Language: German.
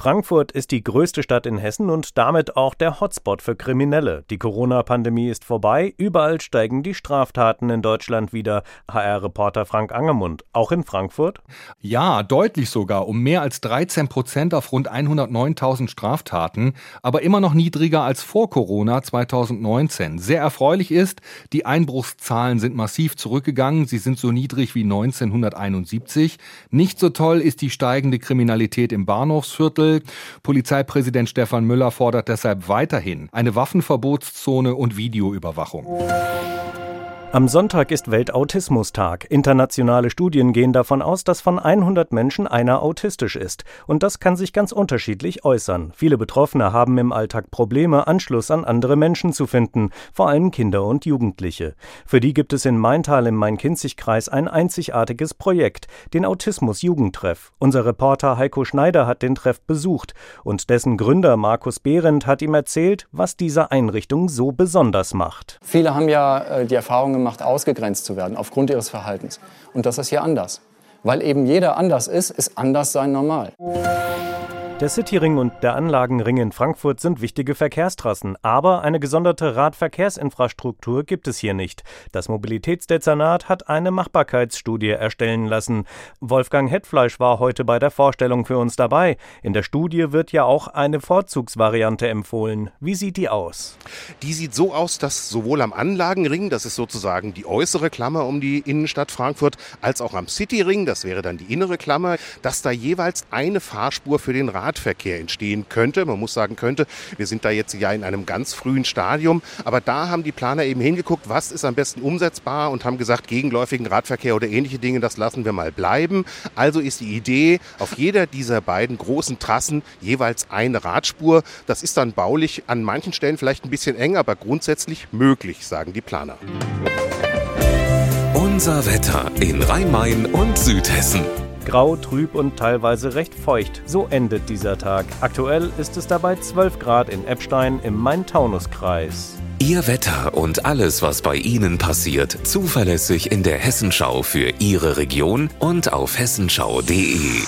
Frankfurt ist die größte Stadt in Hessen und damit auch der Hotspot für Kriminelle. Die Corona-Pandemie ist vorbei, überall steigen die Straftaten in Deutschland wieder. HR-Reporter Frank Angemund, auch in Frankfurt? Ja, deutlich sogar, um mehr als 13 Prozent auf rund 109.000 Straftaten, aber immer noch niedriger als vor Corona 2019. Sehr erfreulich ist, die Einbruchszahlen sind massiv zurückgegangen, sie sind so niedrig wie 1971. Nicht so toll ist die steigende Kriminalität im Bahnhofsviertel. Polizeipräsident Stefan Müller fordert deshalb weiterhin eine Waffenverbotszone und Videoüberwachung. Am Sonntag ist Weltautismustag. Internationale Studien gehen davon aus, dass von 100 Menschen einer autistisch ist. Und das kann sich ganz unterschiedlich äußern. Viele Betroffene haben im Alltag Probleme, Anschluss an andere Menschen zu finden, vor allem Kinder und Jugendliche. Für die gibt es in Maintal im Main-Kinzig-Kreis ein einzigartiges Projekt, den Autismus-Jugendtreff. Unser Reporter Heiko Schneider hat den Treff besucht und dessen Gründer Markus Behrendt hat ihm erzählt, was diese Einrichtung so besonders macht. Viele haben ja äh, die Erfahrung gemacht, ausgegrenzt zu werden aufgrund ihres Verhaltens. Und das ist hier anders. Weil eben jeder anders ist, ist anders sein normal. Der Cityring und der Anlagenring in Frankfurt sind wichtige Verkehrstrassen, aber eine gesonderte Radverkehrsinfrastruktur gibt es hier nicht. Das Mobilitätsdezernat hat eine Machbarkeitsstudie erstellen lassen. Wolfgang Hetfleisch war heute bei der Vorstellung für uns dabei. In der Studie wird ja auch eine Vorzugsvariante empfohlen. Wie sieht die aus? Die sieht so aus, dass sowohl am Anlagenring, das ist sozusagen die äußere Klammer um die Innenstadt Frankfurt, als auch am Cityring, das wäre dann die innere Klammer, dass da jeweils eine Fahrspur für den Rad Radverkehr entstehen könnte. Man muss sagen könnte, wir sind da jetzt ja in einem ganz frühen Stadium, aber da haben die Planer eben hingeguckt, was ist am besten umsetzbar und haben gesagt, gegenläufigen Radverkehr oder ähnliche Dinge, das lassen wir mal bleiben. Also ist die Idee, auf jeder dieser beiden großen Trassen jeweils eine Radspur. Das ist dann baulich an manchen Stellen vielleicht ein bisschen eng, aber grundsätzlich möglich, sagen die Planer. Unser Wetter in Rhein-Main und Südhessen. Grau, trüb und teilweise recht feucht. So endet dieser Tag. Aktuell ist es dabei 12 Grad in Eppstein im Main-Taunus-Kreis. Ihr Wetter und alles, was bei Ihnen passiert, zuverlässig in der Hessenschau für Ihre Region und auf hessenschau.de.